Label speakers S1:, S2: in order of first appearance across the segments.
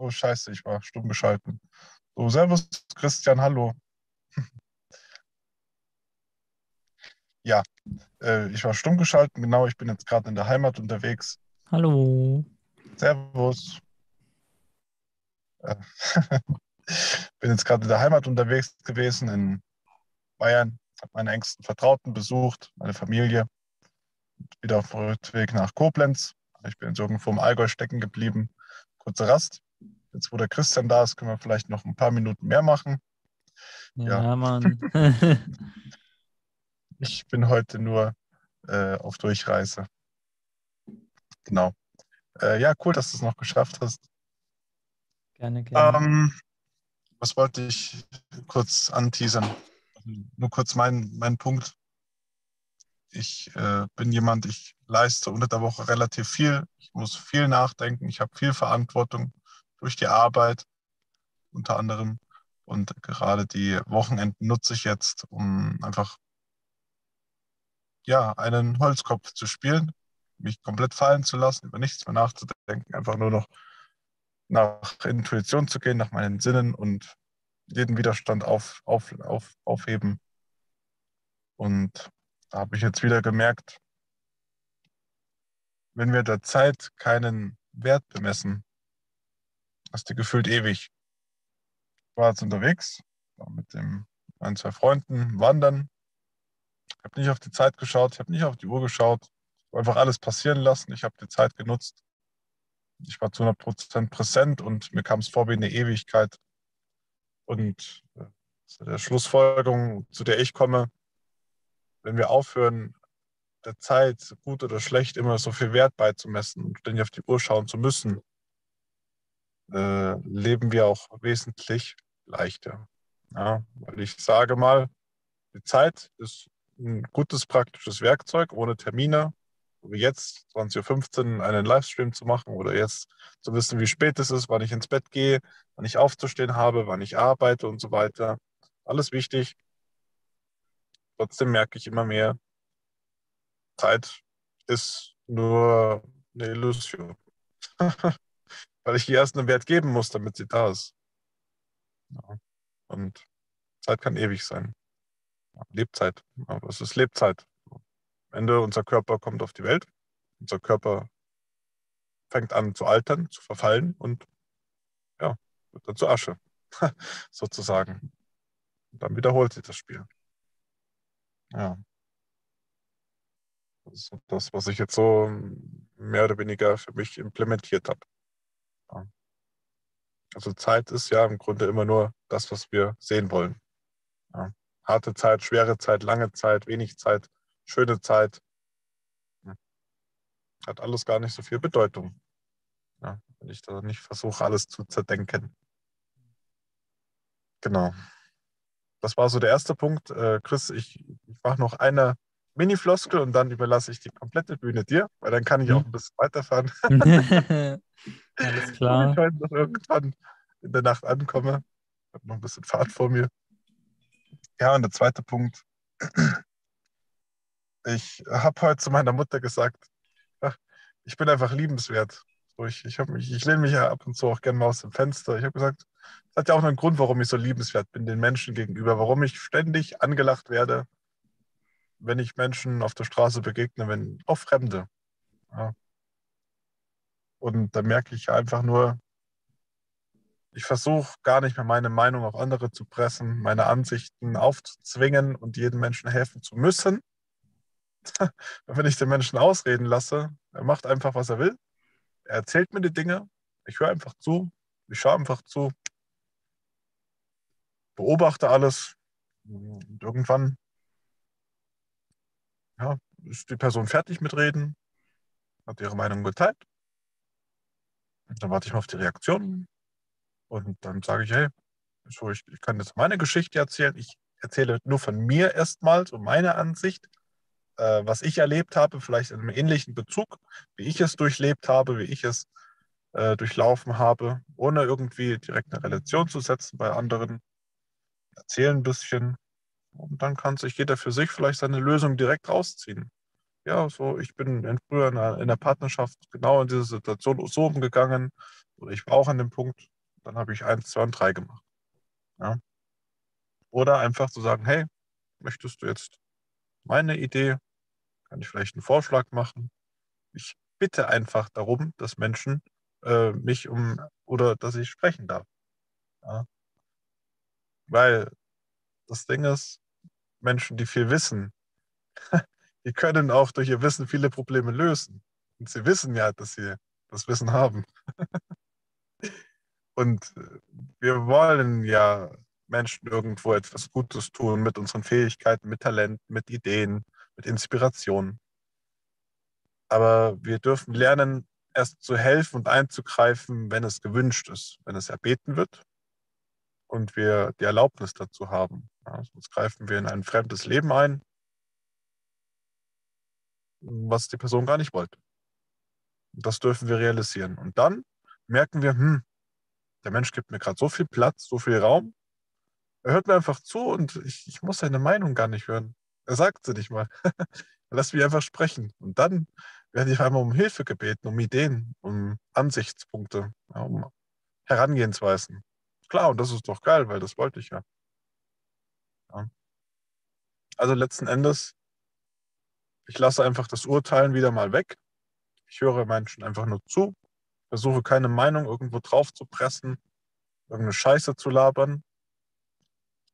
S1: Oh, scheiße, ich war stumm geschalten. So, servus, Christian, hallo. Ja, äh, ich war stumm geschalten, genau, ich bin jetzt gerade in der Heimat unterwegs.
S2: Hallo.
S1: Servus. Äh, bin jetzt gerade in der Heimat unterwegs gewesen in Bayern, habe meine engsten Vertrauten besucht, meine Familie. Wieder auf dem Rückweg nach Koblenz. Ich bin jetzt irgendwo im Allgäu stecken geblieben. Kurze Rast. Jetzt, wo der Christian da ist, können wir vielleicht noch ein paar Minuten mehr machen.
S2: Ja,
S1: Ja.
S2: Mann.
S1: Ich bin heute nur äh, auf Durchreise. Genau. Äh, ja, cool, dass du es noch geschafft hast.
S2: gerne, gerne.
S1: Ähm, was wollte ich kurz anteasern? Nur kurz mein, mein Punkt. Ich äh, bin jemand, ich leiste unter der Woche relativ viel. Ich muss viel nachdenken. Ich habe viel Verantwortung durch die Arbeit unter anderem. Und gerade die Wochenenden nutze ich jetzt, um einfach ja, einen Holzkopf zu spielen, mich komplett fallen zu lassen, über nichts mehr nachzudenken, einfach nur noch nach Intuition zu gehen, nach meinen Sinnen und jeden Widerstand auf, auf, auf, aufheben. Und da habe ich jetzt wieder gemerkt, wenn wir der Zeit keinen Wert bemessen, hast du gefühlt ewig. War jetzt unterwegs, war mit dem, meinen zwei Freunden wandern. Ich habe nicht auf die Zeit geschaut, ich habe nicht auf die Uhr geschaut, einfach alles passieren lassen. Ich habe die Zeit genutzt. Ich war zu 100% präsent und mir kam es vor wie eine Ewigkeit. Und äh, zu der Schlussfolgerung, zu der ich komme, wenn wir aufhören, der Zeit, gut oder schlecht, immer so viel Wert beizumessen und ständig auf die Uhr schauen zu müssen, äh, leben wir auch wesentlich leichter. Ja, weil ich sage mal, die Zeit ist ein gutes praktisches Werkzeug ohne Termine, wie jetzt 20.15 Uhr einen Livestream zu machen oder jetzt zu wissen, wie spät es ist, wann ich ins Bett gehe, wann ich aufzustehen habe, wann ich arbeite und so weiter. Alles wichtig. Trotzdem merke ich immer mehr, Zeit ist nur eine Illusion. Weil ich ihr erst einen Wert geben muss, damit sie da ist. Ja. Und Zeit kann ewig sein. Ja, Lebzeit. Aber es ist Lebzeit. Am Ende, unser Körper kommt auf die Welt. Unser Körper fängt an zu altern, zu verfallen und ja, wird dann zu Asche. Sozusagen. Und dann wiederholt sich das Spiel. Ja. Das ist das, was ich jetzt so mehr oder weniger für mich implementiert habe. Also Zeit ist ja im Grunde immer nur das, was wir sehen wollen. Ja. Harte Zeit, schwere Zeit, lange Zeit, wenig Zeit, schöne Zeit. Hat alles gar nicht so viel Bedeutung. Ja, wenn ich da nicht versuche, alles zu zerdenken. Genau. Das war so der erste Punkt. Äh, Chris, ich, ich mache noch eine Mini-Floskel und dann überlasse ich die komplette Bühne dir, weil dann kann ich auch
S2: Hm.
S1: ein bisschen weiterfahren.
S2: Alles klar.
S1: ich heute noch irgendwann in der Nacht ankomme. Ich habe noch ein bisschen Fahrt vor mir. Ja, und der zweite Punkt. Ich habe heute zu meiner Mutter gesagt, ach, ich bin einfach liebenswert. Ich, ich, mich, ich lehne mich ja ab und zu auch gerne mal aus dem Fenster. Ich habe gesagt, es hat ja auch einen Grund, warum ich so liebenswert bin den Menschen gegenüber, warum ich ständig angelacht werde, wenn ich Menschen auf der Straße begegne, wenn auch Fremde. Ja. Und da merke ich einfach nur, ich versuche gar nicht mehr meine Meinung auf andere zu pressen, meine Ansichten aufzuzwingen und jedem Menschen helfen zu müssen. Wenn ich den Menschen ausreden lasse, er macht einfach, was er will. Er erzählt mir die Dinge, ich höre einfach zu, ich schaue einfach zu, beobachte alles. Und irgendwann ja, ist die Person fertig mit Reden, hat ihre Meinung geteilt. Dann warte ich mal auf die Reaktion. Und dann sage ich, hey, so, ich, ich kann jetzt meine Geschichte erzählen. Ich erzähle nur von mir erstmal, so meine Ansicht, äh, was ich erlebt habe, vielleicht in einem ähnlichen Bezug, wie ich es durchlebt habe, wie ich es äh, durchlaufen habe, ohne irgendwie direkt eine Relation zu setzen bei anderen. Erzähle ein bisschen und dann kann sich jeder für sich vielleicht seine Lösung direkt rausziehen. Ja, so, ich bin in, früher in einer, in einer Partnerschaft genau in dieser Situation so umgegangen. oder ich war auch an dem Punkt, dann habe ich eins, zwei und drei gemacht. Ja. Oder einfach zu sagen, hey, möchtest du jetzt meine Idee? Kann ich vielleicht einen Vorschlag machen? Ich bitte einfach darum, dass Menschen äh, mich um oder dass ich sprechen darf. Ja. Weil das Ding ist, Menschen, die viel wissen, die können auch durch ihr Wissen viele Probleme lösen. Und sie wissen ja, dass sie das Wissen haben. Und äh, wir wollen ja Menschen irgendwo etwas Gutes tun mit unseren Fähigkeiten, mit Talent, mit Ideen, mit Inspiration. Aber wir dürfen lernen, erst zu helfen und einzugreifen, wenn es gewünscht ist, wenn es erbeten wird und wir die Erlaubnis dazu haben. Ja, sonst greifen wir in ein fremdes Leben ein, was die Person gar nicht wollte. Das dürfen wir realisieren. Und dann merken wir, hm, der Mensch gibt mir gerade so viel Platz, so viel Raum. Er hört mir einfach zu und ich, ich muss seine Meinung gar nicht hören. Er sagt sie nicht mal. Lass mich einfach sprechen. Und dann werde ich einmal um Hilfe gebeten, um Ideen, um Ansichtspunkte, ja, um Herangehensweisen. Klar, und das ist doch geil, weil das wollte ich ja. ja. Also letzten Endes, ich lasse einfach das Urteilen wieder mal weg. Ich höre Menschen einfach nur zu, versuche keine Meinung irgendwo drauf zu pressen, irgendeine Scheiße zu labern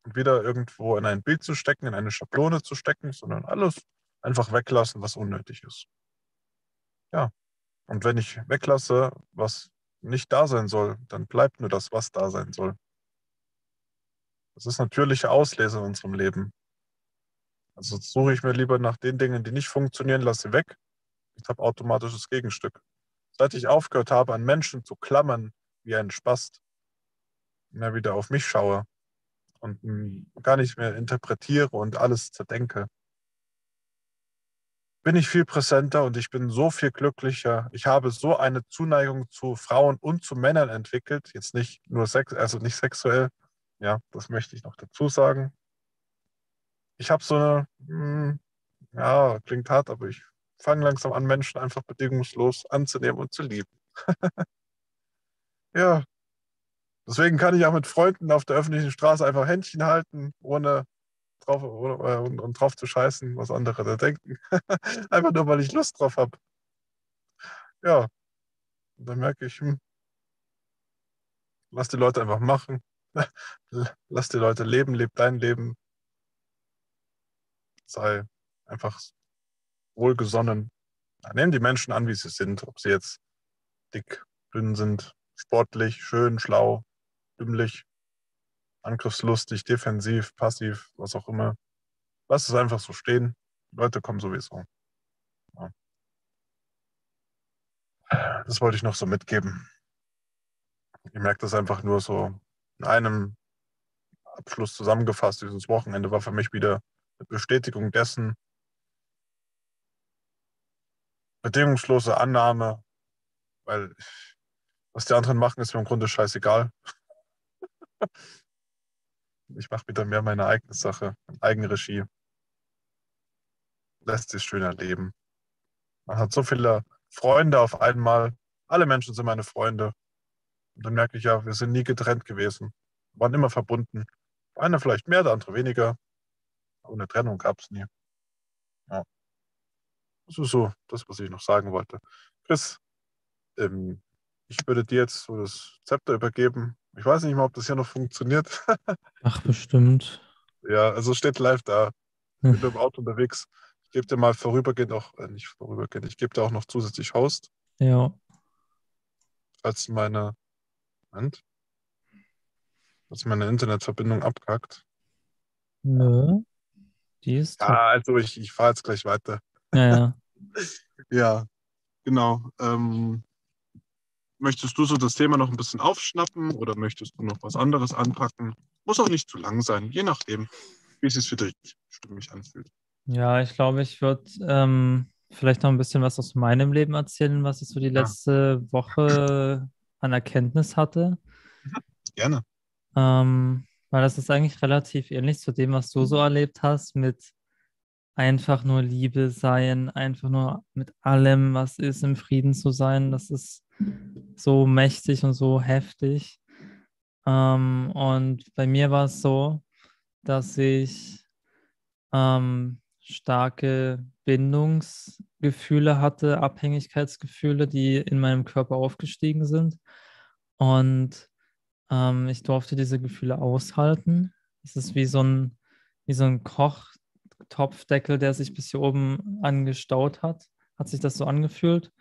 S1: und wieder irgendwo in ein Bild zu stecken, in eine Schablone zu stecken, sondern alles einfach weglassen, was unnötig ist. Ja. Und wenn ich weglasse, was nicht da sein soll, dann bleibt nur das, was da sein soll. Das ist natürliche Auslese in unserem Leben. Also suche ich mir lieber nach den Dingen, die nicht funktionieren, lasse sie weg. Ich habe automatisches Gegenstück. Seit ich aufgehört habe, an Menschen zu klammern wie ein Spast, mehr wieder auf mich schaue und gar nicht mehr interpretiere und alles zerdenke, bin ich viel präsenter und ich bin so viel glücklicher. Ich habe so eine Zuneigung zu Frauen und zu Männern entwickelt. Jetzt nicht nur sex, also nicht sexuell. Ja, das möchte ich noch dazu sagen. Ich habe so eine, hm, ja, klingt hart, aber ich fange langsam an, Menschen einfach bedingungslos anzunehmen und zu lieben. ja. Deswegen kann ich auch mit Freunden auf der öffentlichen Straße einfach Händchen halten, ohne drauf äh, und, und drauf zu scheißen, was andere da denken. Einfach nur, weil ich Lust drauf habe. Ja. Und dann merke ich, hm, lass die Leute einfach machen. lass die Leute leben, leb dein Leben. Sei einfach wohlgesonnen. Nehmen die Menschen an, wie sie sind, ob sie jetzt dick, dünn sind, sportlich, schön, schlau, dümmlich, angriffslustig, defensiv, passiv, was auch immer. Lass es einfach so stehen. Die Leute kommen sowieso. Ja. Das wollte ich noch so mitgeben. Ich merke das einfach nur so in einem Abschluss zusammengefasst. Dieses Wochenende war für mich wieder Bestätigung dessen, bedingungslose Annahme, weil was die anderen machen, ist mir im Grunde scheißegal. Ich mache wieder mehr meine eigene Sache, Eigenregie. Lässt sich schöner leben. Man hat so viele Freunde auf einmal. Alle Menschen sind meine Freunde. Und dann merke ich ja, wir sind nie getrennt gewesen. Wir waren immer verbunden. Einer vielleicht mehr, der andere weniger. Eine Trennung gab es nie. Ja. Das ist so das, was ich noch sagen wollte. Chris, ähm, ich würde dir jetzt so das Zepter übergeben. Ich weiß nicht mal, ob das hier noch funktioniert.
S2: Ach, bestimmt.
S1: Ja, also steht live da. Ich bin im Auto unterwegs. Ich gebe dir mal vorübergehend auch, äh, nicht vorübergehend, ich gebe dir auch noch zusätzlich Host.
S2: Ja.
S1: Falls meine, Moment, falls meine Internetverbindung abkackt.
S2: Nö. Die ist.
S1: Ja, also ich, ich fahre jetzt gleich weiter.
S2: Ja, ja.
S1: ja, genau. Ähm, Möchtest du so das Thema noch ein bisschen aufschnappen oder möchtest du noch was anderes anpacken? Muss auch nicht zu lang sein, je nachdem, wie es sich für dich stimmig anfühlt.
S2: Ja, ich glaube, ich würde ähm, vielleicht noch ein bisschen was aus meinem Leben erzählen, was ich so die letzte ja. Woche an Erkenntnis hatte.
S1: Mhm. Gerne.
S2: Ähm, weil das ist eigentlich relativ ähnlich zu dem, was du so erlebt hast, mit einfach nur Liebe sein, einfach nur mit allem, was ist, im Frieden zu sein. Das ist so mächtig und so heftig. Ähm, und bei mir war es so, dass ich ähm, starke Bindungsgefühle hatte, Abhängigkeitsgefühle, die in meinem Körper aufgestiegen sind. Und ähm, ich durfte diese Gefühle aushalten. Es ist wie so ein, wie so ein Kochtopfdeckel, der sich bis hier oben angestaut hat. Hat sich das so angefühlt.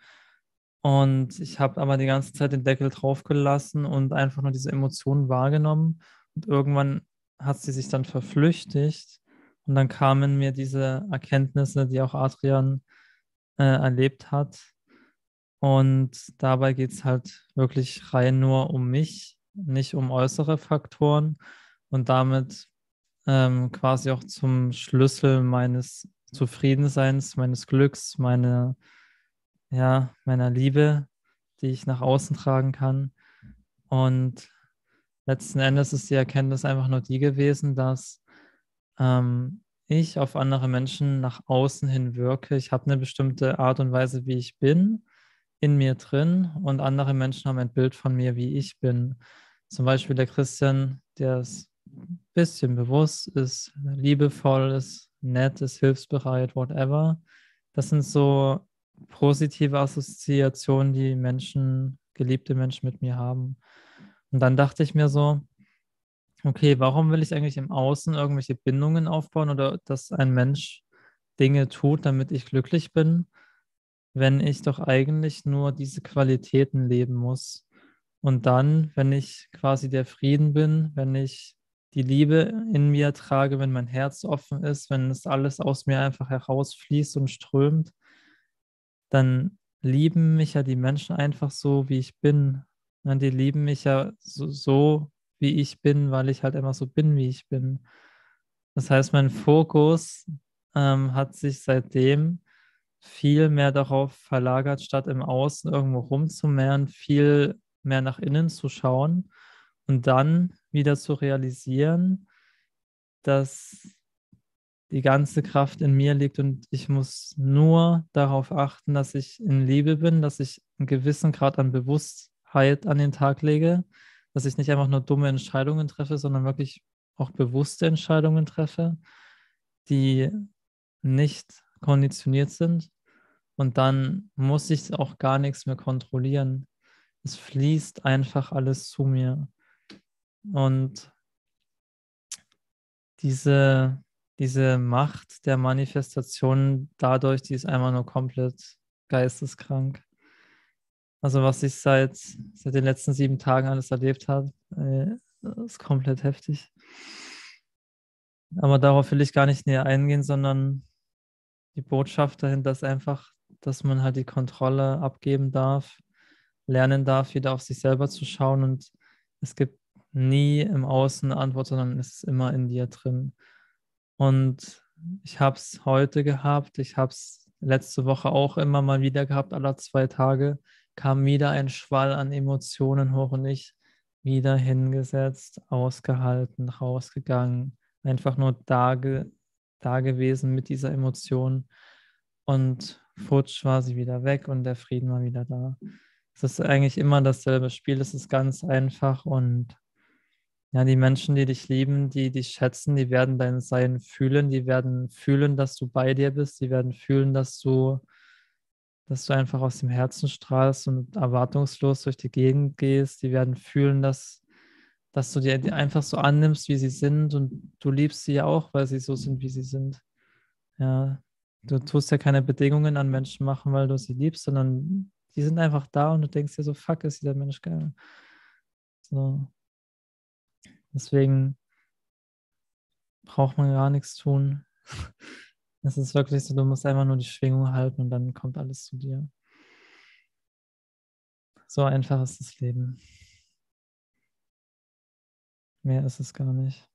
S2: Und ich habe aber die ganze Zeit den Deckel draufgelassen und einfach nur diese Emotionen wahrgenommen. Und irgendwann hat sie sich dann verflüchtigt. Und dann kamen mir diese Erkenntnisse, die auch Adrian äh, erlebt hat. Und dabei geht es halt wirklich rein nur um mich, nicht um äußere Faktoren und damit ähm, quasi auch zum Schlüssel meines Zufriedenseins, meines Glücks, meine, ja, meiner Liebe, die ich nach außen tragen kann. Und letzten Endes ist die Erkenntnis einfach nur die gewesen, dass ähm, ich auf andere Menschen nach außen hin wirke. Ich habe eine bestimmte Art und Weise, wie ich bin, in mir drin und andere Menschen haben ein Bild von mir, wie ich bin. Zum Beispiel der Christian, der ist ein bisschen bewusst, ist liebevoll, ist nett, ist hilfsbereit, whatever. Das sind so positive Assoziationen, die Menschen, geliebte Menschen mit mir haben. Und dann dachte ich mir so, okay, warum will ich eigentlich im Außen irgendwelche Bindungen aufbauen oder dass ein Mensch Dinge tut, damit ich glücklich bin, wenn ich doch eigentlich nur diese Qualitäten leben muss. Und dann, wenn ich quasi der Frieden bin, wenn ich die Liebe in mir trage, wenn mein Herz offen ist, wenn es alles aus mir einfach herausfließt und strömt, dann lieben mich ja die Menschen einfach so, wie ich bin. Die lieben mich ja so, so wie ich bin, weil ich halt immer so bin, wie ich bin. Das heißt, mein Fokus ähm, hat sich seitdem viel mehr darauf verlagert, statt im Außen irgendwo rumzumehren, viel mehr nach innen zu schauen und dann wieder zu realisieren, dass die ganze Kraft in mir liegt und ich muss nur darauf achten, dass ich in Liebe bin, dass ich einen gewissen Grad an Bewusstheit an den Tag lege, dass ich nicht einfach nur dumme Entscheidungen treffe, sondern wirklich auch bewusste Entscheidungen treffe, die nicht konditioniert sind. Und dann muss ich auch gar nichts mehr kontrollieren. Es fließt einfach alles zu mir. Und diese, diese Macht der Manifestation dadurch, die ist einfach nur komplett geisteskrank. Also was ich seit, seit den letzten sieben Tagen alles erlebt habe, äh, ist komplett heftig. Aber darauf will ich gar nicht näher eingehen, sondern die Botschaft dahinter ist einfach, dass man halt die Kontrolle abgeben darf, lernen darf, wieder auf sich selber zu schauen. Und es gibt nie im Außen eine Antwort, sondern es ist immer in dir drin. Und ich habe es heute gehabt, ich habe es letzte Woche auch immer mal wieder gehabt, alle zwei Tage kam wieder ein Schwall an Emotionen hoch und ich wieder hingesetzt, ausgehalten, rausgegangen, einfach nur da, da gewesen mit dieser Emotion und futsch war sie wieder weg und der Frieden war wieder da. Es ist eigentlich immer dasselbe Spiel, es ist ganz einfach und ja, die Menschen, die dich lieben, die dich schätzen, die werden dein Sein fühlen, die werden fühlen, dass du bei dir bist, die werden fühlen, dass du dass du einfach aus dem Herzen strahlst und erwartungslos durch die Gegend gehst. Die werden fühlen, dass, dass du die einfach so annimmst, wie sie sind und du liebst sie ja auch, weil sie so sind, wie sie sind. Ja, du tust ja keine Bedingungen an Menschen machen, weil du sie liebst, sondern die sind einfach da und du denkst dir so, fuck, ist dieser Mensch geil. So. Deswegen braucht man gar nichts tun. Es ist wirklich so, du musst einfach nur die Schwingung halten und dann kommt alles zu dir. So einfach ist das Leben. Mehr ist es gar nicht.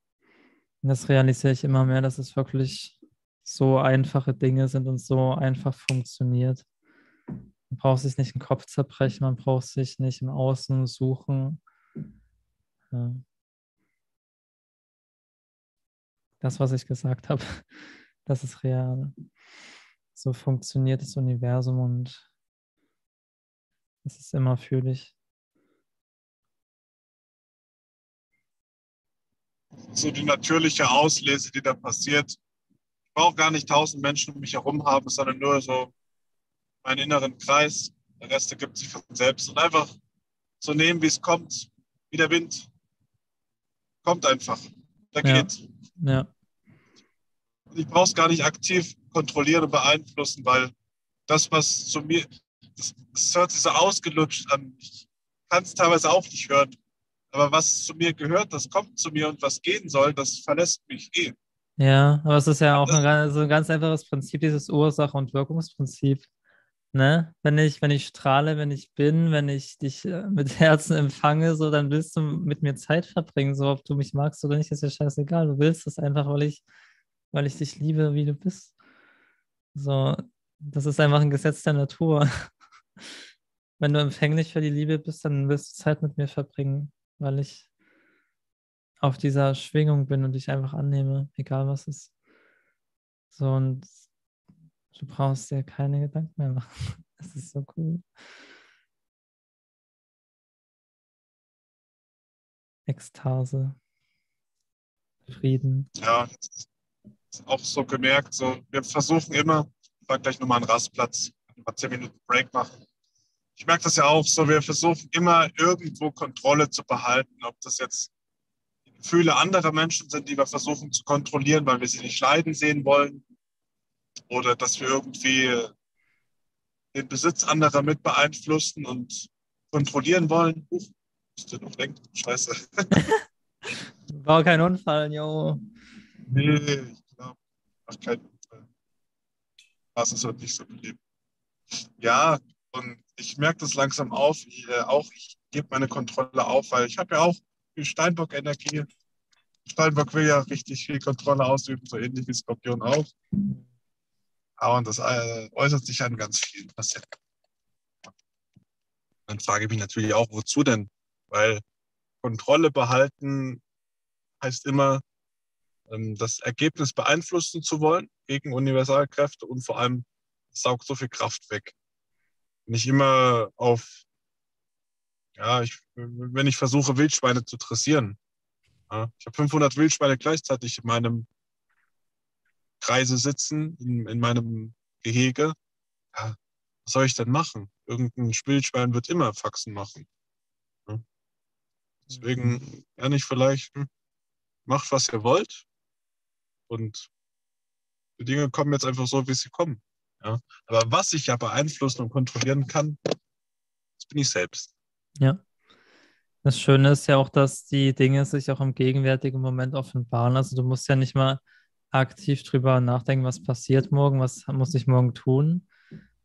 S2: Und das realisiere ich immer mehr, dass es wirklich so einfache Dinge sind und so einfach funktioniert. Man braucht sich nicht den Kopf zerbrechen, man braucht sich nicht im Außen suchen. Ja. Das, was ich gesagt habe, das ist real. So funktioniert das Universum und Es ist immer für dich.
S1: So die natürliche Auslese, die da passiert. Ich brauche gar nicht tausend Menschen um mich herum haben, sondern nur so meinen inneren Kreis. Der Rest ergibt sich von selbst. Und einfach so nehmen, wie es kommt, wie der Wind. Kommt einfach. Da
S2: Ja.
S1: geht.
S2: Ja,
S1: Und ich brauche es gar nicht aktiv kontrollieren und beeinflussen, weil das, was zu mir, das, das hört sich so ausgelutscht an. Ich kann es teilweise auch nicht hören. Aber was zu mir gehört, das kommt zu mir und was gehen soll, das verlässt mich eh.
S2: Ja, aber es ist ja auch ein, ganz- so ein ganz einfaches Prinzip, dieses Ursache- und Wirkungsprinzip. Ne? Wenn ich, wenn ich strahle, wenn ich bin, wenn ich dich äh, mit Herzen empfange, so, dann willst du mit mir Zeit verbringen, so ob du mich magst oder nicht, ist ja scheißegal. Du willst es einfach, weil ich, weil ich dich liebe, wie du bist. So, das ist einfach ein Gesetz der Natur. Wenn du empfänglich für die Liebe bist, dann willst du Zeit mit mir verbringen, weil ich auf dieser Schwingung bin und dich einfach annehme, egal was ist. So, und du brauchst dir keine Gedanken mehr machen. Es ist so cool. Ekstase, Frieden.
S1: Ja, auch so gemerkt, so, wir versuchen immer, ich war gleich nochmal einen Rastplatz, mal zehn Minuten Break machen. Ich merke das ja auch so, wir versuchen immer irgendwo Kontrolle zu behalten, ob das jetzt Gefühle anderer Menschen sind, die wir versuchen zu kontrollieren, weil wir sie nicht leiden sehen wollen, oder dass wir irgendwie den Besitz anderer mit beeinflussen und kontrollieren wollen. Huch, musste noch denken, scheiße.
S2: Bau keinen Unfall, jo.
S1: Nee, ich glaube, macht keinen Unfall. Das ist halt nicht so beliebt. Ja, und ich merke das langsam auf. Ich, äh, auch ich gebe meine Kontrolle auf, weil ich habe ja auch viel Steinbock-Energie. Steinbock will ja richtig viel Kontrolle ausüben, so ähnlich wie Skorpion auch. Aber das äh, äußert sich an ganz vielen Facetten. Dann frage ich mich natürlich auch, wozu denn? Weil Kontrolle behalten heißt immer, ähm, das Ergebnis beeinflussen zu wollen gegen Universalkräfte und vor allem saugt so viel Kraft weg. Nicht immer auf, ja, ich, wenn ich versuche, Wildschweine zu dressieren. Ja, ich habe 500 Wildschweine gleichzeitig in meinem Kreise sitzen, in, in meinem Gehege. Ja, was soll ich denn machen? Irgendein Wildschwein wird immer Faxen machen. Ja. Deswegen kann ich vielleicht, hm, macht, was ihr wollt. Und die Dinge kommen jetzt einfach so, wie sie kommen. Ja? Aber was ich ja beeinflussen und kontrollieren kann, das bin ich selbst.
S2: Ja. Das Schöne ist ja auch, dass die Dinge sich auch im gegenwärtigen Moment offenbaren. Also du musst ja nicht mal aktiv drüber nachdenken, was passiert morgen, was muss ich morgen tun,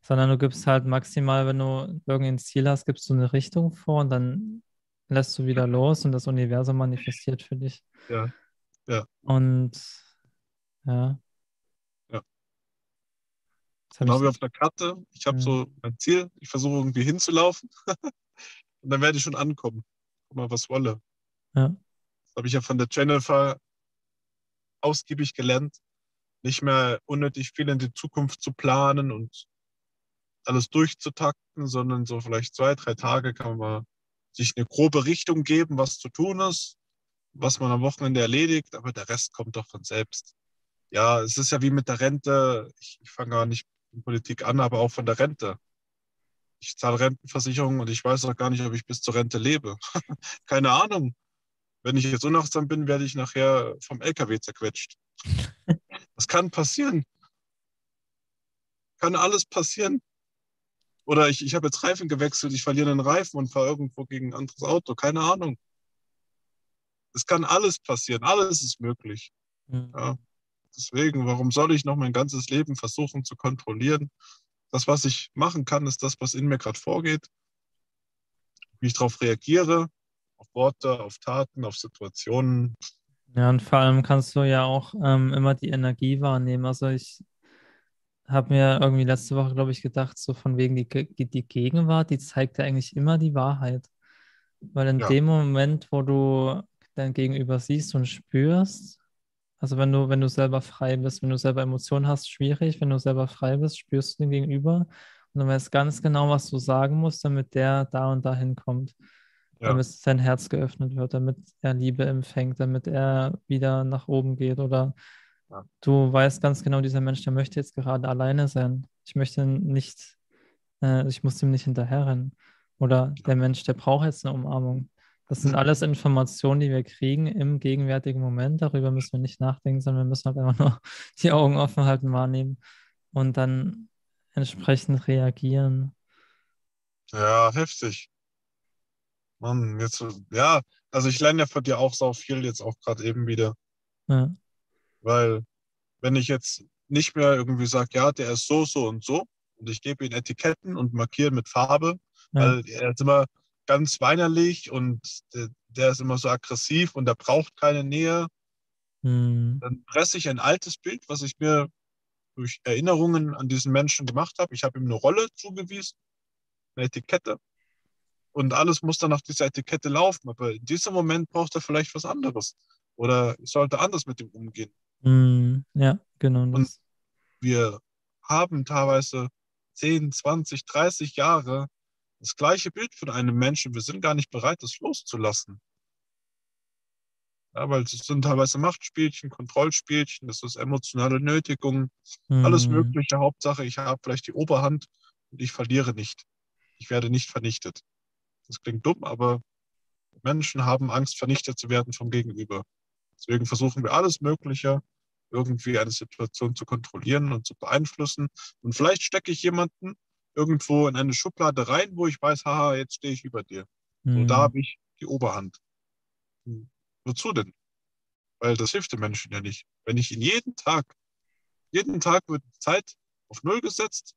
S2: sondern du gibst halt maximal, wenn du irgendein Ziel hast, gibst du eine Richtung vor und dann lässt du wieder los und das Universum manifestiert für dich.
S1: Ja. Ja.
S2: Und ja.
S1: Ja. Genau
S2: ich-
S1: wie auf der Karte. Ich habe
S2: Mhm.
S1: so mein Ziel, ich versuche irgendwie hinzulaufen und dann werde ich schon ankommen. Guck mal, was wolle.
S2: Ja.
S1: Das habe ich ja von der Jennifer ausgiebig gelernt, nicht mehr unnötig viel in die Zukunft zu planen und alles durchzutakten, sondern so vielleicht zwei, drei Tage kann man sich eine grobe Richtung geben, was zu tun ist, was man am Wochenende erledigt, aber der Rest kommt doch von selbst. Ja, es ist ja wie mit der Rente. Ich, ich fange gar nicht mit Politik an, aber auch von der Rente. Ich zahle Rentenversicherung und ich weiß auch gar nicht, ob ich bis zur Rente lebe. Keine Ahnung. Wenn ich jetzt unachtsam bin, werde ich nachher vom LKW zerquetscht. Das kann passieren. Kann alles passieren. Oder ich, ich habe jetzt Reifen gewechselt, ich verliere einen Reifen und fahre irgendwo gegen ein anderes Auto. Keine Ahnung. Es kann alles passieren. Alles ist möglich.
S2: Mhm.
S1: Ja. Deswegen, warum soll ich noch mein ganzes Leben versuchen zu kontrollieren? Das, was ich machen kann, ist das, was in mir gerade vorgeht. Wie ich darauf reagiere, auf Worte, auf Taten, auf Situationen.
S2: Ja, und vor allem kannst du ja auch ähm, immer die Energie wahrnehmen. Also ich habe mir irgendwie letzte Woche, glaube ich, gedacht, so von wegen die, die Gegenwart, die zeigt ja eigentlich immer die Wahrheit. Weil in
S1: Ja.
S2: dem Moment, wo du dein Gegenüber siehst und spürst, also wenn du, wenn du selber frei bist, wenn du selber Emotionen hast, schwierig, wenn du selber frei bist, spürst du den Gegenüber Und du weißt ganz genau, was du sagen musst, damit der da und da hinkommt.
S1: Ja.
S2: Damit sein Herz geöffnet wird, damit er Liebe empfängt, damit er wieder nach oben geht. Oder
S1: Ja.
S2: du weißt ganz genau, dieser Mensch, der möchte jetzt gerade alleine sein. Ich möchte nicht, äh, ich muss ihm nicht hinterherrennen. Oder der Mensch, der braucht jetzt eine Umarmung. Das sind alles Informationen, die wir kriegen im gegenwärtigen Moment. Darüber müssen wir nicht nachdenken, sondern wir müssen halt einfach nur die Augen offen halten, wahrnehmen und dann entsprechend reagieren.
S1: Ja, heftig. Mann, jetzt, ja, also ich lerne ja von dir auch so viel jetzt auch gerade eben wieder,
S2: Ja,
S1: weil wenn ich jetzt nicht mehr irgendwie sage, ja, der ist so, so und so und ich gebe ihm Etiketten und markiere mit Farbe,
S2: ja,
S1: weil er ist immer ganz weinerlich und der, der ist immer so aggressiv und der braucht keine Nähe,
S2: hm,
S1: dann presse ich ein altes Bild, was ich mir durch Erinnerungen an diesen Menschen gemacht habe. Ich habe ihm eine Rolle zugewiesen, eine Etikette. Und alles muss dann nach dieser Etikette laufen. Aber in diesem Moment braucht er vielleicht was anderes. Oder ich sollte anders mit ihm umgehen.
S2: hm, ja, genau
S1: Und-
S2: das.
S1: Wir haben teilweise 10, 20, 30 Jahre das gleiche Bild von einem Menschen. Wir sind gar nicht bereit, das loszulassen. Ja, weil es sind teilweise Machtspielchen, Kontrollspielchen, das ist emotionale Nötigung, alles
S2: Hm,
S1: Mögliche. Hauptsache, ich habe vielleicht die Oberhand und ich verliere nicht. Ich werde nicht vernichtet. Das klingt dumm, aber Menschen haben Angst, vernichtet zu werden vom Gegenüber. Deswegen versuchen wir alles Mögliche, irgendwie eine Situation zu kontrollieren und zu beeinflussen. Und vielleicht stecke ich jemanden irgendwo in eine Schublade rein, wo ich weiß, haha, jetzt stehe ich über dir. So,
S2: hm,
S1: da habe ich die Oberhand. Hm, Wozu denn? Weil das hilft dem Menschen ja nicht. Wenn ich ihn jeden Tag, jeden Tag wird die Zeit auf Null gesetzt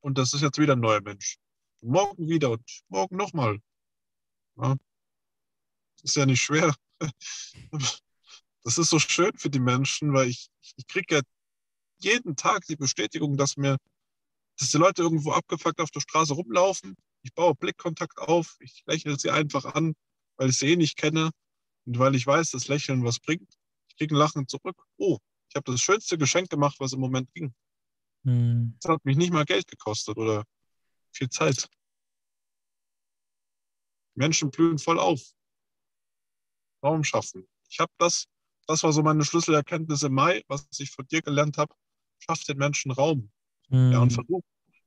S1: und das ist jetzt wieder ein neuer Mensch. Und morgen wieder und morgen nochmal. Ja. Ist ja nicht schwer. Das ist so schön für die Menschen, weil ich, ich kriege ja jeden Tag die Bestätigung, dass mir, dass die Leute irgendwo abgefuckt auf der Straße rumlaufen. Ich baue Blickkontakt auf, ich lächle sie einfach an, weil ich sie eh nicht kenne und weil ich weiß, dass Lächeln was bringt. Ich kriege ein Lachen zurück. Oh, ich habe das schönste Geschenk gemacht, was im Moment ging.
S2: hm,
S1: Das hat mich nicht mal Geld gekostet oder viel Zeit. Menschen blühen voll auf. Raum schaffen. Ich habe das, das war so meine Schlüsselerkenntnis im Mai, was ich von dir gelernt habe. Schaff den Menschen Raum. Ja, und
S2: hm,
S1: versuch,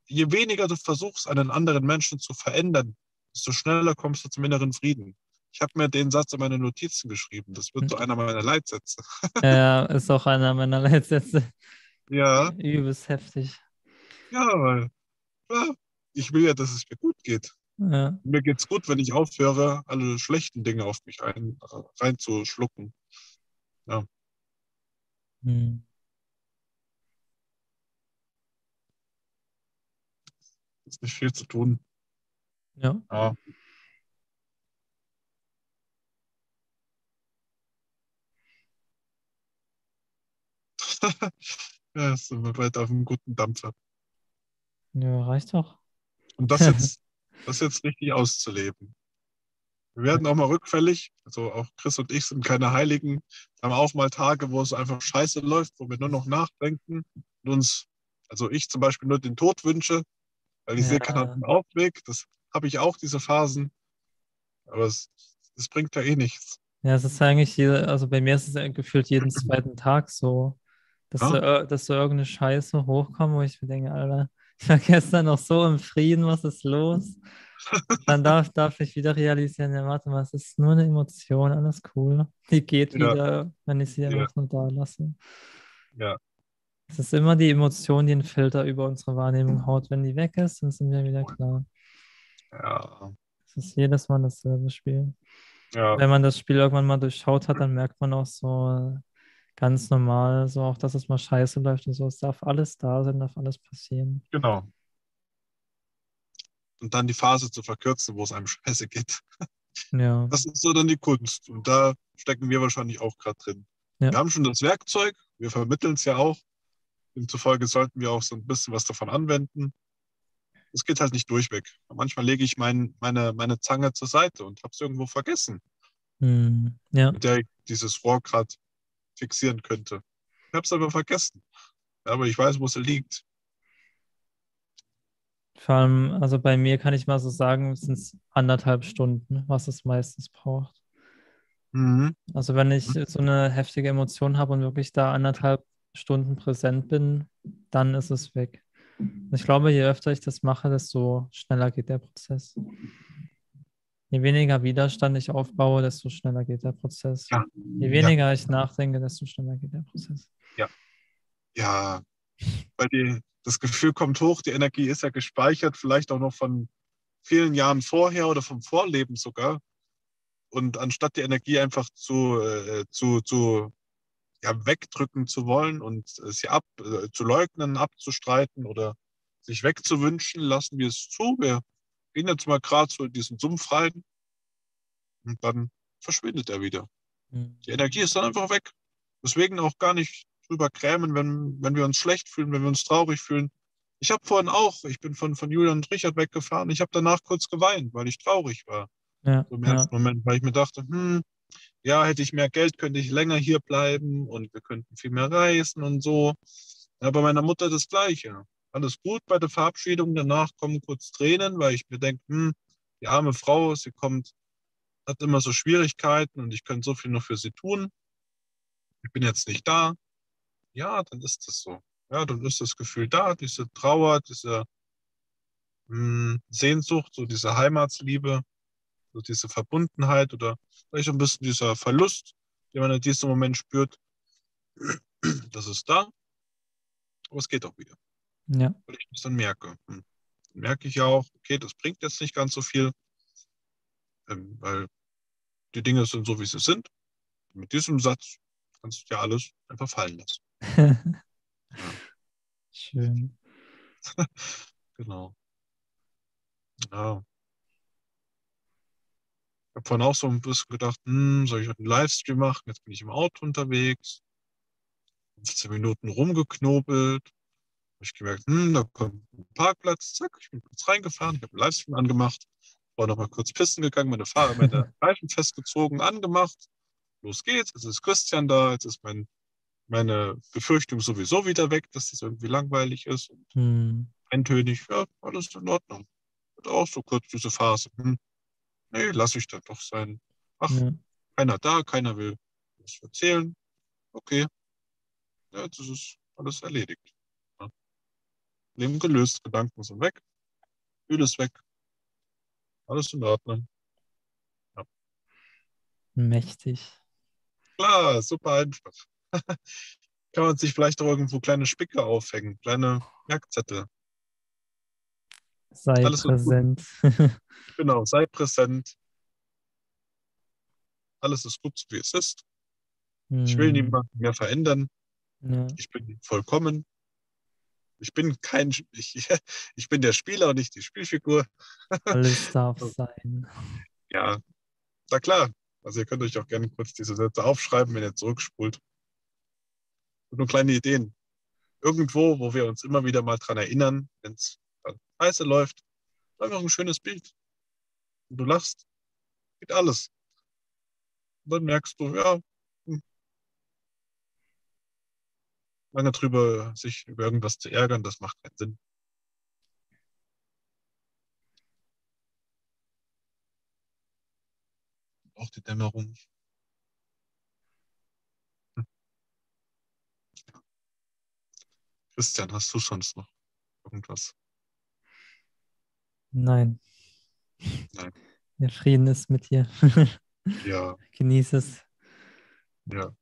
S1: je weniger du versuchst, einen anderen Menschen zu verändern, desto schneller kommst du zum inneren Frieden. Ich habe mir den Satz in meine Notizen geschrieben. Das wird so einer meiner Leitsätze.
S2: ja, ist auch einer meiner Leitsätze.
S1: Ja,
S2: Übelst heftig.
S1: ja, weil klar, ich will ja, dass es mir gut geht.
S2: Ja,
S1: Mir geht's gut, wenn ich aufhöre, alle schlechten Dinge auf mich rein, reinzuschlucken.
S2: hm,
S1: Ist nicht viel zu tun.
S2: ja,
S1: Ja. ja, sind wir bald auf einem guten Dampfer.
S2: ja, reicht doch.
S1: Und das jetzt, das jetzt richtig auszuleben. Wir werden auch mal rückfällig. Also auch Chris und ich sind keine Heiligen. Wir haben auch mal Tage, wo es einfach scheiße läuft, wo wir nur noch nachdenken und uns, also ich zum Beispiel nur den Tod wünsche, weil ich
S2: Ja.
S1: sehe keinen Ausweg. Das habe ich auch, diese Phasen. Aber es, es bringt ja eh nichts.
S2: Ja, es ist eigentlich jede, also bei mir ist es ja gefühlt jeden zweiten Tag so, dass,
S1: Ja.
S2: so, ir- dass so irgendeine Scheiße hochkommt, wo ich mir denke, Alter, ich war gestern noch so im Frieden, was ist los? Dann darf, darf ich wieder realisieren, ja, warte mal, es ist nur eine Emotion, alles cool. Die geht
S1: Ja.
S2: wieder, wenn ich sie
S1: Ja.
S2: einfach nur da lasse.
S1: Ja.
S2: Es ist immer die Emotion, die einen Filter über unsere Wahrnehmung haut. Wenn die weg ist, dann sind wir wieder klar.
S1: Ja,
S2: Es ist jedes Mal dasselbe Spiel.
S1: ja,
S2: Wenn man das Spiel irgendwann mal durchschaut hat, dann merkt man auch so ganz normal, so auch, dass es mal scheiße läuft und so. Es darf alles da sein, darf alles passieren.
S1: genau. Und dann die Phase zu verkürzen, wo es einem scheiße geht.
S2: Ja,
S1: Das ist so dann die Kunst. Und da stecken wir wahrscheinlich auch gerade drin.
S2: Ja.
S1: Wir haben schon das Werkzeug, wir vermitteln es ja auch. Demzufolge sollten wir auch so ein bisschen was davon anwenden. Es geht halt nicht durchweg. Manchmal lege ich mein, meine, meine Zange zur Seite und habe es irgendwo vergessen,
S2: hm, ja,
S1: mit der ich dieses Rohr gerade fixieren könnte. Ich habe es aber vergessen. Aber ich weiß, wo es liegt.
S2: Vor allem, also bei mir kann ich mal so sagen, sind es anderthalb Stunden, was es meistens braucht.
S1: Mhm.
S2: Also wenn ich so eine heftige Emotion habe und wirklich da anderthalb Stunden präsent bin, dann ist es weg. Ich glaube, je öfter ich das mache, desto schneller geht der Prozess. Je weniger Widerstand ich aufbaue, desto schneller geht der Prozess.
S1: Ja.
S2: Je weniger ja. ich nachdenke, desto schneller geht der Prozess.
S1: Ja. Ja. Weil die, das Gefühl kommt hoch, die Energie ist ja gespeichert, vielleicht auch noch von vielen Jahren vorher oder vom Vorleben sogar. Und anstatt die Energie einfach zu, äh, zu, zu ja, wegdrücken zu wollen und sie ab, äh, zu leugnen, abzustreiten oder sich wegzuwünschen, lassen wir es zu. Wir gehen jetzt mal gerade so in diesen Sumpf rein und dann verschwindet er wieder. Mhm. Die Energie ist dann einfach weg. Deswegen auch gar nicht drüber krämen, wenn, wenn wir uns schlecht fühlen, wenn wir uns traurig fühlen. Ich habe vorhin auch, ich bin von, von Julian und Richard weggefahren, ich habe danach kurz geweint, weil ich traurig war.
S2: Ja,
S1: so im ersten ja. Moment, weil ich mir dachte, hm, ja, hätte ich mehr Geld, könnte ich länger hier bleiben und wir könnten viel mehr reisen und so. Ja, bei meiner Mutter das Gleiche. Alles gut bei der Verabschiedung, danach kommen kurz Tränen, weil ich mir denke, hm, die arme Frau, sie kommt, hat immer so Schwierigkeiten und ich könnte so viel noch für sie tun. Ich bin jetzt nicht da. Ja, dann ist das so. Ja, dann ist das Gefühl da, diese Trauer, diese mh, hm, Sehnsucht, so diese Heimatsliebe so diese Verbundenheit oder vielleicht ein bisschen dieser Verlust, den man in diesem Moment spürt, das ist da, aber es geht auch wieder.
S2: Ja.
S1: Weil ich das dann merke. Hm. Dann merke ich ja auch, okay, das bringt jetzt nicht ganz so viel, ähm, weil die Dinge sind so, wie sie sind. Mit diesem Satz kannst du ja alles einfach fallen lassen.
S2: ja. Schön.
S1: genau. Ja. Ich habe vorhin auch so ein bisschen gedacht, hm, soll ich heute einen Livestream machen? Jetzt bin ich im Auto unterwegs. 15 Minuten rumgeknobelt. Habe ich gemerkt, hm, da kommt ein Parkplatz. Zack, ich bin kurz reingefahren. Ich habe einen Livestream angemacht. War noch mal kurz pissen gegangen, meine Fahrer, meine Reifen festgezogen, angemacht. Los geht's. Jetzt ist Christian da. Jetzt ist mein, meine Befürchtung sowieso wieder weg, dass das irgendwie langweilig ist und
S2: hm.
S1: eintönig. Ja, alles in Ordnung. Und auch so kurz diese Phase. Hm, nee, lass ich das doch sein. Ach, ja. keiner da, keiner will was erzählen. Okay. Ja, jetzt ist es alles erledigt. Ja. Leben gelöst, Gedanken sind weg, Gefühl ist weg. Alles in Ordnung. Ja.
S2: Mächtig.
S1: Klar, super einfach. Kann man sich vielleicht auch irgendwo kleine Spicke aufhängen, kleine Merkzettel.
S2: Sei präsent.
S1: genau, sei präsent. Alles ist gut, so wie es ist. Hm. Ich will hm. niemanden mehr verändern.
S2: Ja.
S1: Ich bin vollkommen. Ich bin kein, ich, ich bin der Spieler und nicht die Spielfigur.
S2: Alles darf sein.
S1: Ja, na klar. Also ihr könnt euch auch gerne kurz diese Sätze aufschreiben, wenn ihr zurückspult. Und nur kleine Ideen. Irgendwo, wo wir uns immer wieder mal dran erinnern, wenn es scheiße läuft, einfach ein schönes Bild. Und du lachst, geht alles. Und dann merkst du, ja, hm. lange drüber sich über irgendwas zu ärgern, das macht keinen Sinn. Auch die Dämmerung. Hm. Christian, hast du sonst noch irgendwas?
S2: Nein.
S1: Nein.
S2: Der Frieden ist mit dir.
S1: ja.
S2: Genieße es.
S1: Ja.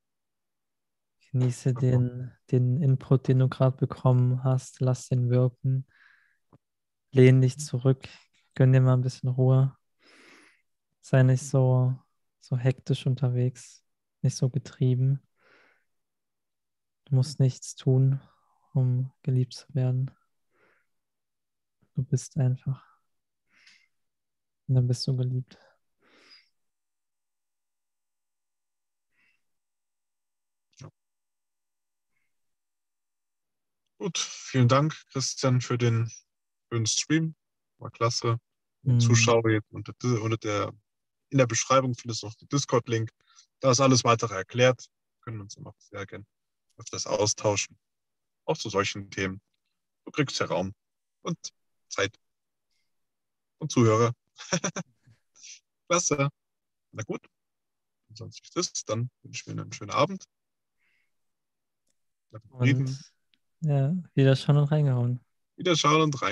S2: Genieße den, den Input, den du gerade bekommen hast. Lass den wirken. Lehn dich zurück. Gönn dir mal ein bisschen Ruhe. Sei nicht so, so hektisch unterwegs. Nicht so getrieben. Du musst nichts tun, um geliebt zu werden. Du bist einfach. Und dann bist du geliebt.
S1: Gut, vielen Dank, Christian, für den, den Stream. War klasse. Mhm. Zuschauer jetzt unter, unter der, in der Beschreibung findest du noch den Discord-Link. Da ist alles weitere erklärt. Wir können uns immer sehr gerne öfters austauschen. Auch zu solchen Themen. Du kriegst ja Raum und Zeit. und Zuhörer. Klasse. Na gut. Sonst nichts ist, dann wünsche ich mir einen schönen Abend.
S2: Und ja, wieder schauen und reingehauen.
S1: Wieder schauen und rein.